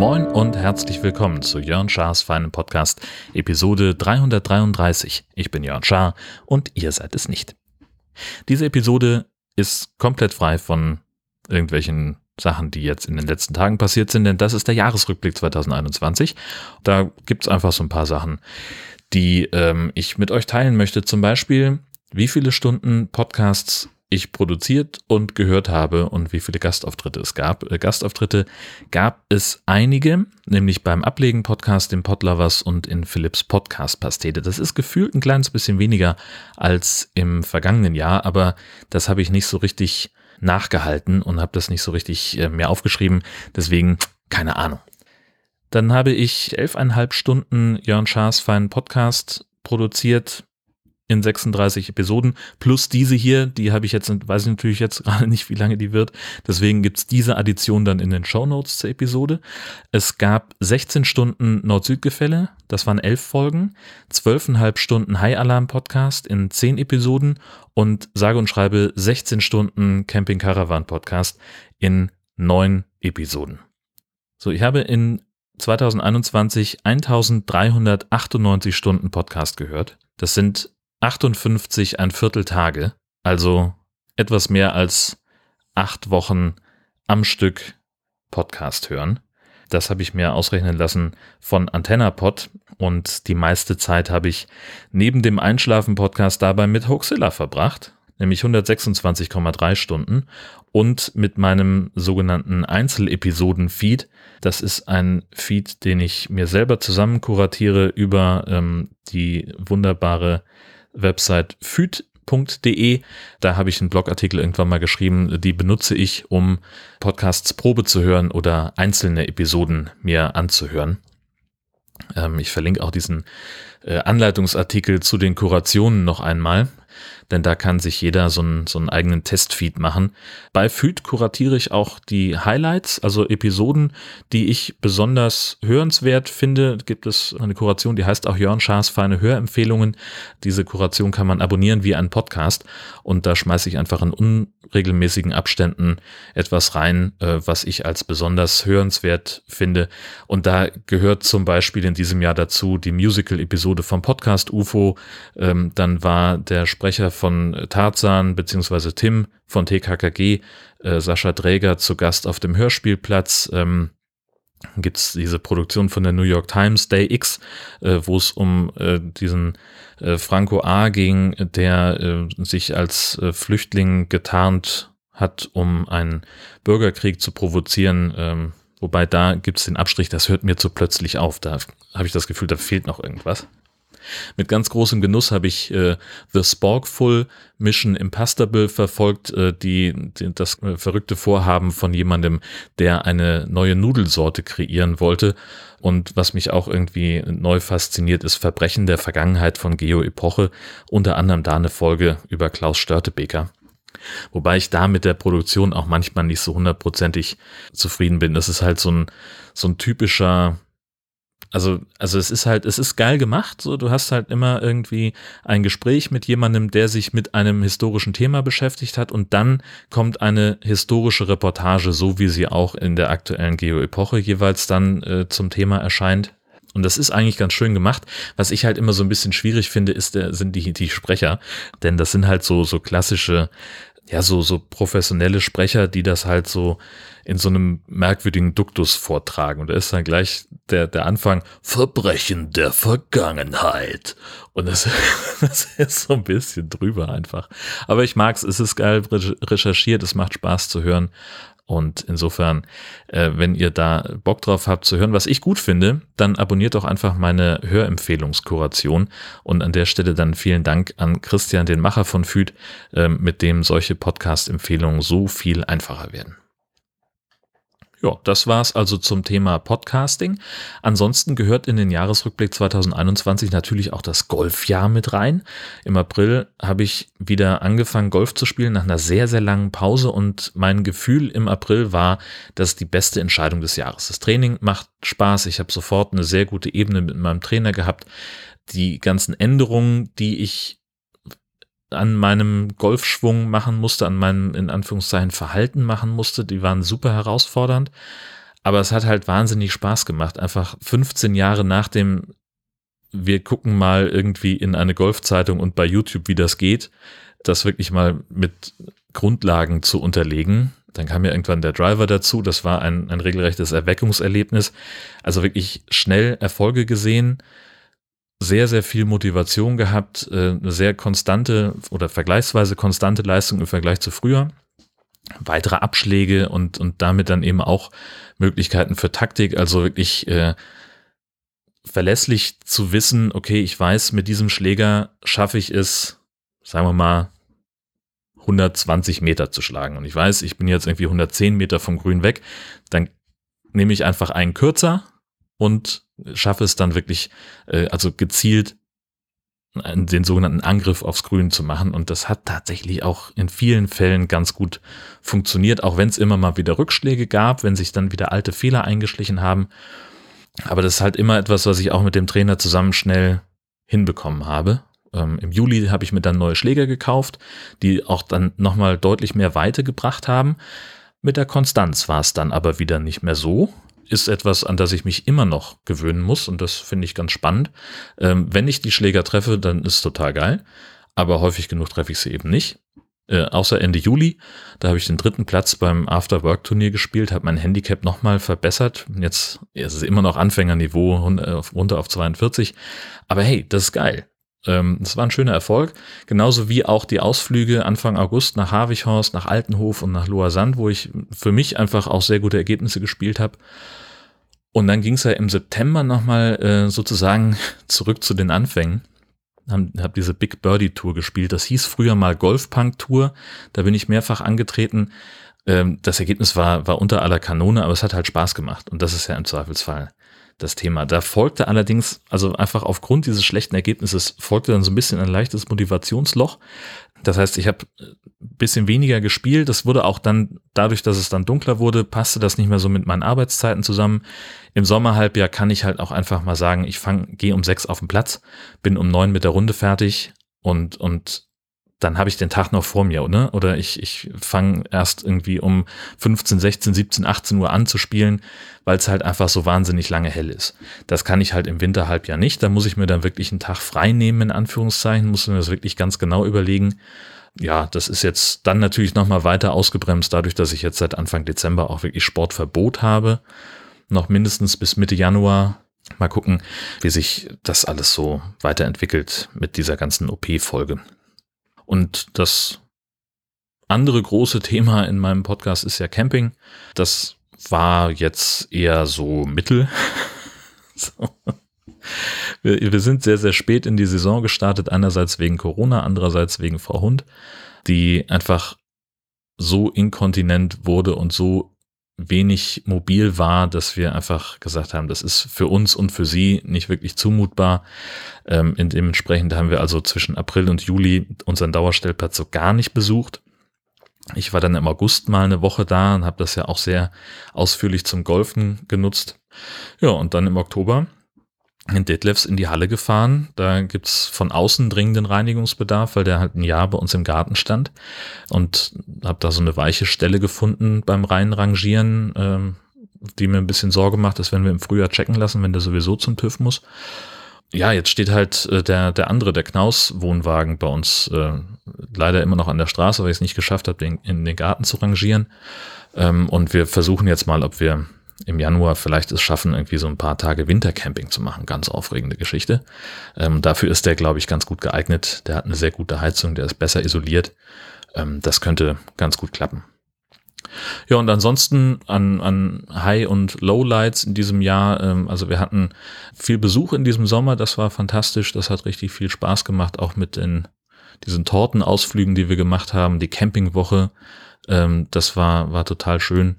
Moin und herzlich willkommen zu Jörn Schars feinem Podcast, Episode 333. Ich bin Jörn Schaar und ihr seid es nicht. Diese Episode ist komplett frei von irgendwelchen Sachen, die jetzt in den letzten Tagen passiert sind, denn das ist der Jahresrückblick 2021. Da gibt es einfach so ein paar Sachen, die ähm, ich mit euch teilen möchte. Zum Beispiel, wie viele Stunden Podcasts ich produziert und gehört habe und wie viele Gastauftritte es gab. Äh, Gastauftritte gab es einige, nämlich beim Ablegen-Podcast, im Podlovers und in Philips Podcast-Pastete. Das ist gefühlt ein kleines bisschen weniger als im vergangenen Jahr, aber das habe ich nicht so richtig nachgehalten und habe das nicht so richtig äh, mehr aufgeschrieben. Deswegen keine Ahnung. Dann habe ich elfeinhalb Stunden Jörn Schaas feinen Podcast produziert in 36 Episoden, plus diese hier, die habe ich jetzt, weiß ich natürlich jetzt gerade nicht, wie lange die wird. Deswegen gibt's diese Addition dann in den Show Notes zur Episode. Es gab 16 Stunden Nord-Süd-Gefälle, das waren elf Folgen, 12,5 Stunden High-Alarm-Podcast in 10 Episoden und sage und schreibe 16 Stunden Camping-Caravan-Podcast in 9 Episoden. So, ich habe in 2021 1398 Stunden Podcast gehört. Das sind 58 ein Viertel Tage, also etwas mehr als acht Wochen am Stück Podcast hören. Das habe ich mir ausrechnen lassen von AntennaPod und die meiste Zeit habe ich neben dem Einschlafen-Podcast dabei mit Hoaxilla verbracht, nämlich 126,3 Stunden und mit meinem sogenannten Einzelepisoden-Feed. Das ist ein Feed, den ich mir selber zusammen kuratiere über ähm, die wunderbare Website füd.de. Da habe ich einen Blogartikel irgendwann mal geschrieben, die benutze ich, um Podcasts Probe zu hören oder einzelne Episoden mir anzuhören. Ähm, ich verlinke auch diesen äh, Anleitungsartikel zu den Kurationen noch einmal denn da kann sich jeder so einen, so einen eigenen Testfeed machen. Bei Feed kuratiere ich auch die Highlights, also Episoden, die ich besonders hörenswert finde. Gibt es eine Kuration, die heißt auch Jörn Schaas feine Hörempfehlungen. Diese Kuration kann man abonnieren wie ein Podcast und da schmeiße ich einfach in unregelmäßigen Abständen etwas rein, äh, was ich als besonders hörenswert finde. Und da gehört zum Beispiel in diesem Jahr dazu die Musical-Episode vom Podcast UFO. Ähm, dann war der Sprecher von Tarzan beziehungsweise Tim von TKKG, äh, Sascha Dräger zu Gast auf dem Hörspielplatz. Ähm, gibt es diese Produktion von der New York Times, Day X, äh, wo es um äh, diesen äh, Franco A. ging, der äh, sich als äh, Flüchtling getarnt hat, um einen Bürgerkrieg zu provozieren. Ähm, wobei da gibt es den Abstrich, das hört mir zu plötzlich auf. Da habe ich das Gefühl, da fehlt noch irgendwas. Mit ganz großem Genuss habe ich äh, The Sporkful Mission Impastable verfolgt, äh, die, die das äh, verrückte Vorhaben von jemandem, der eine neue Nudelsorte kreieren wollte. Und was mich auch irgendwie neu fasziniert, ist Verbrechen der Vergangenheit von Geo Epoche, unter anderem da eine Folge über Klaus Störtebeker. Wobei ich da mit der Produktion auch manchmal nicht so hundertprozentig zufrieden bin. Das ist halt so ein, so ein typischer, also, also es ist halt, es ist geil gemacht. So, du hast halt immer irgendwie ein Gespräch mit jemandem, der sich mit einem historischen Thema beschäftigt hat und dann kommt eine historische Reportage, so wie sie auch in der aktuellen Geo-Epoche jeweils dann äh, zum Thema erscheint. Und das ist eigentlich ganz schön gemacht. Was ich halt immer so ein bisschen schwierig finde, ist der, sind die, die Sprecher. Denn das sind halt so, so klassische ja, so, so professionelle Sprecher, die das halt so in so einem merkwürdigen Duktus vortragen. Und da ist dann gleich der, der Anfang Verbrechen der Vergangenheit. Und das, das ist so ein bisschen drüber einfach. Aber ich mag's, es ist geil recherchiert, es macht Spaß zu hören. Und insofern, äh, wenn ihr da Bock drauf habt zu hören, was ich gut finde, dann abonniert doch einfach meine Hörempfehlungskuration. Und an der Stelle dann vielen Dank an Christian, den Macher von FÜD, äh, mit dem solche Podcast-Empfehlungen so viel einfacher werden. Ja, das war's also zum Thema Podcasting. Ansonsten gehört in den Jahresrückblick 2021 natürlich auch das Golfjahr mit rein. Im April habe ich wieder angefangen, Golf zu spielen nach einer sehr, sehr langen Pause und mein Gefühl im April war, das ist die beste Entscheidung des Jahres. Das Training macht Spaß. Ich habe sofort eine sehr gute Ebene mit meinem Trainer gehabt die ganzen Änderungen, die ich an meinem Golfschwung machen musste, an meinem in Anführungszeichen Verhalten machen musste, die waren super herausfordernd. Aber es hat halt wahnsinnig Spaß gemacht. Einfach 15 Jahre nach dem, wir gucken mal irgendwie in eine Golfzeitung und bei YouTube, wie das geht, das wirklich mal mit Grundlagen zu unterlegen. Dann kam ja irgendwann der Driver dazu. Das war ein, ein regelrechtes Erweckungserlebnis. Also wirklich schnell Erfolge gesehen sehr, sehr viel Motivation gehabt, äh, eine sehr konstante oder vergleichsweise konstante Leistung im Vergleich zu früher. Weitere Abschläge und, und damit dann eben auch Möglichkeiten für Taktik, also wirklich äh, verlässlich zu wissen, okay, ich weiß, mit diesem Schläger schaffe ich es, sagen wir mal, 120 Meter zu schlagen. Und ich weiß, ich bin jetzt irgendwie 110 Meter vom Grün weg, dann nehme ich einfach einen kürzer und schaffe es dann wirklich, äh, also gezielt den sogenannten Angriff aufs Grün zu machen. Und das hat tatsächlich auch in vielen Fällen ganz gut funktioniert, auch wenn es immer mal wieder Rückschläge gab, wenn sich dann wieder alte Fehler eingeschlichen haben. Aber das ist halt immer etwas, was ich auch mit dem Trainer zusammen schnell hinbekommen habe. Ähm, Im Juli habe ich mir dann neue Schläger gekauft, die auch dann nochmal deutlich mehr Weite gebracht haben. Mit der Konstanz war es dann aber wieder nicht mehr so ist etwas, an das ich mich immer noch gewöhnen muss und das finde ich ganz spannend. Ähm, wenn ich die Schläger treffe, dann ist total geil, aber häufig genug treffe ich sie eben nicht. Äh, außer Ende Juli, da habe ich den dritten Platz beim After-Work-Turnier gespielt, habe mein Handicap nochmal verbessert. Jetzt ist es immer noch Anfängerniveau, runter auf 42. Aber hey, das ist geil. Ähm, das war ein schöner Erfolg. Genauso wie auch die Ausflüge Anfang August nach Havichhorst, nach Altenhof und nach Loa-Sand, wo ich für mich einfach auch sehr gute Ergebnisse gespielt habe. Und dann ging es ja im September nochmal äh, sozusagen zurück zu den Anfängen. Habe hab diese Big Birdie Tour gespielt. Das hieß früher mal Golfpunk Tour. Da bin ich mehrfach angetreten. Ähm, das Ergebnis war, war unter aller Kanone, aber es hat halt Spaß gemacht. Und das ist ja im Zweifelsfall das Thema. Da folgte allerdings, also einfach aufgrund dieses schlechten Ergebnisses, folgte dann so ein bisschen ein leichtes Motivationsloch. Das heißt, ich habe ein bisschen weniger gespielt. Das wurde auch dann, dadurch, dass es dann dunkler wurde, passte das nicht mehr so mit meinen Arbeitszeiten zusammen. Im Sommerhalbjahr kann ich halt auch einfach mal sagen, ich fange, gehe um sechs auf den Platz, bin um neun mit der Runde fertig und, und dann habe ich den Tag noch vor mir, oder? Oder ich, ich fange erst irgendwie um 15, 16, 17, 18 Uhr an zu spielen, weil es halt einfach so wahnsinnig lange hell ist. Das kann ich halt im Winterhalbjahr nicht. Da muss ich mir dann wirklich einen Tag frei nehmen, in Anführungszeichen, muss mir das wirklich ganz genau überlegen. Ja, das ist jetzt dann natürlich nochmal weiter ausgebremst, dadurch, dass ich jetzt seit Anfang Dezember auch wirklich Sportverbot habe. Noch mindestens bis Mitte Januar. Mal gucken, wie sich das alles so weiterentwickelt mit dieser ganzen OP-Folge. Und das andere große Thema in meinem Podcast ist ja Camping. Das war jetzt eher so mittel. so. wir, wir, sind sehr, sehr spät in die Saison gestartet, einerseits wegen Corona, andererseits wegen Frau Hund, die einfach so inkontinent wurde und so wenig mobil war, dass wir einfach gesagt haben, das ist für uns und für sie nicht wirklich zumutbar. Ähm, dementsprechend haben wir also zwischen April und Juli unseren Dauerstellplatz so gar nicht besucht. Ich war dann im August mal eine Woche da und habe das ja auch sehr ausführlich zum Golfen genutzt. Ja, und dann im Oktober in Detlefs in die Halle gefahren. Da gibt's von außen dringenden Reinigungsbedarf, weil der halt ein Jahr bei uns im Garten stand. Und habe da so eine weiche Stelle gefunden beim Reinrangieren, ähm, die mir ein bisschen Sorge macht, dass wenn wir im Frühjahr checken lassen, wenn der sowieso zum TÜV muss. Ja, jetzt steht halt äh, der, der andere, der Knaus-Wohnwagen bei uns äh, leider immer noch an der Straße, weil ich es nicht geschafft habe, den in den Garten zu rangieren. Ähm, und wir versuchen jetzt mal, ob wir im Januar vielleicht es schaffen, irgendwie so ein paar Tage Wintercamping zu machen. Ganz aufregende Geschichte. Ähm, dafür ist der, glaube ich, ganz gut geeignet. Der hat eine sehr gute Heizung, der ist besser isoliert. Ähm, das könnte ganz gut klappen. Ja, und ansonsten an, an High- und Lowlights in diesem Jahr. Ähm, also wir hatten viel Besuch in diesem Sommer, das war fantastisch, das hat richtig viel Spaß gemacht, auch mit den diesen Tortenausflügen, die wir gemacht haben, die Campingwoche, ähm, das war, war total schön.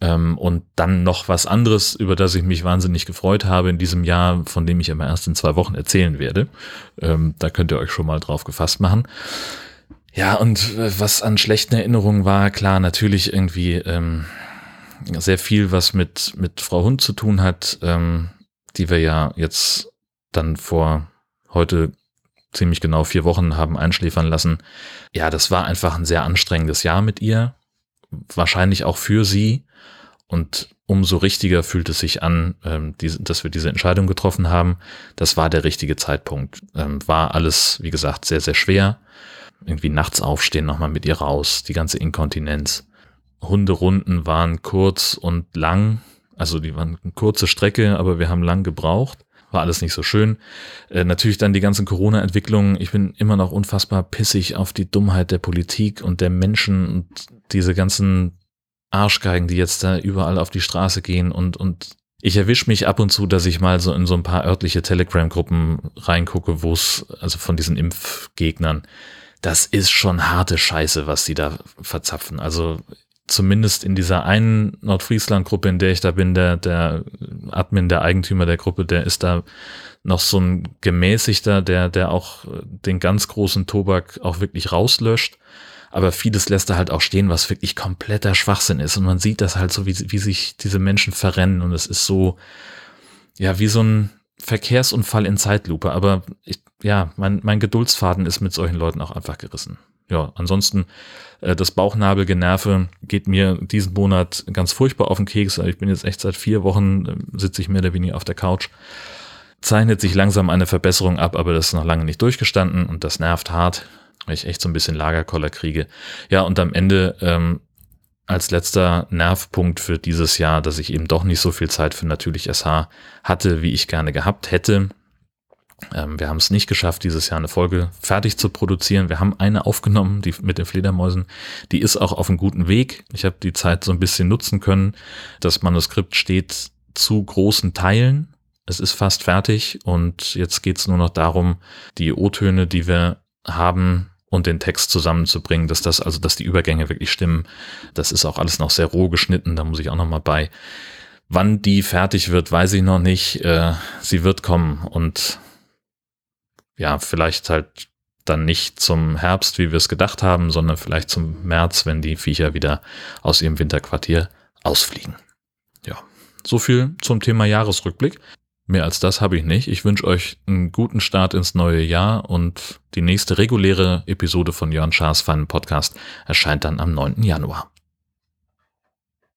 Ähm, und dann noch was anderes, über das ich mich wahnsinnig gefreut habe in diesem Jahr, von dem ich immer erst in zwei Wochen erzählen werde. Ähm, da könnt ihr euch schon mal drauf gefasst machen. Ja, und äh, was an schlechten Erinnerungen war, klar, natürlich irgendwie ähm, sehr viel, was mit, mit Frau Hund zu tun hat, ähm, die wir ja jetzt dann vor heute ziemlich genau vier Wochen haben einschläfern lassen. Ja, das war einfach ein sehr anstrengendes Jahr mit ihr. Wahrscheinlich auch für sie. Und umso richtiger fühlt es sich an, ähm, die, dass wir diese Entscheidung getroffen haben. Das war der richtige Zeitpunkt. Ähm, war alles, wie gesagt, sehr, sehr schwer. Irgendwie nachts aufstehen, nochmal mit ihr raus, die ganze Inkontinenz. Hunderunden waren kurz und lang. Also die waren eine kurze Strecke, aber wir haben lang gebraucht war alles nicht so schön. Äh, natürlich dann die ganzen Corona-Entwicklungen. Ich bin immer noch unfassbar pissig auf die Dummheit der Politik und der Menschen und diese ganzen Arschgeigen, die jetzt da überall auf die Straße gehen und, und ich erwische mich ab und zu, dass ich mal so in so ein paar örtliche Telegram-Gruppen reingucke, wo es, also von diesen Impfgegnern, das ist schon harte Scheiße, was die da verzapfen. Also zumindest in dieser einen Nordfriesland-Gruppe, in der ich da bin, der, der Admin, der Eigentümer der Gruppe, der ist da noch so ein gemäßigter, der, der auch den ganz großen Tobak auch wirklich rauslöscht. Aber vieles lässt er halt auch stehen, was wirklich kompletter Schwachsinn ist. Und man sieht das halt so, wie, wie sich diese Menschen verrennen. Und es ist so, ja, wie so ein Verkehrsunfall in Zeitlupe. Aber ich, ja, mein, mein Geduldsfaden ist mit solchen Leuten auch einfach gerissen ja, ansonsten äh, das Bauchnabelgenerve geht mir diesen Monat ganz furchtbar auf den Keks. Ich bin jetzt echt seit vier Wochen, äh, sitze ich mehr oder weniger auf der Couch. Zeichnet sich langsam eine Verbesserung ab, aber das ist noch lange nicht durchgestanden und das nervt hart, ich echt so ein bisschen Lagerkoller kriege. Ja, und am Ende ähm, als letzter Nervpunkt für dieses Jahr, dass ich eben doch nicht so viel Zeit für natürlich SH hatte, wie ich gerne gehabt hätte. Ähm, wir haben es nicht geschafft, dieses Jahr eine Folge fertig zu produzieren. Wir haben eine aufgenommen, die mit den Fledermäusen. Die ist auch auf einem guten Weg. Ich habe die Zeit so ein bisschen nutzen können. Das Manuskript steht zu großen Teilen. Es ist fast fertig und jetzt geht es nur noch darum, die O-Töne, die wir haben, und den Text zusammenzubringen, dass das, also dass die Übergänge wirklich stimmen. Das ist auch alles noch sehr roh geschnitten, da muss ich auch noch mal bei. Wann die fertig wird, weiß ich noch nicht. Äh, sie wird kommen und ja, vielleicht halt dann nicht zum Herbst, wie wir es gedacht haben, sondern vielleicht zum März, wenn die Viecher wieder aus ihrem Winterquartier ausfliegen. Ja, so viel zum Thema Jahresrückblick. Mehr als das habe ich nicht. Ich wünsche euch einen guten Start ins neue Jahr und die nächste reguläre Episode von Jörn Schaas Fun Podcast erscheint dann am 9. Januar.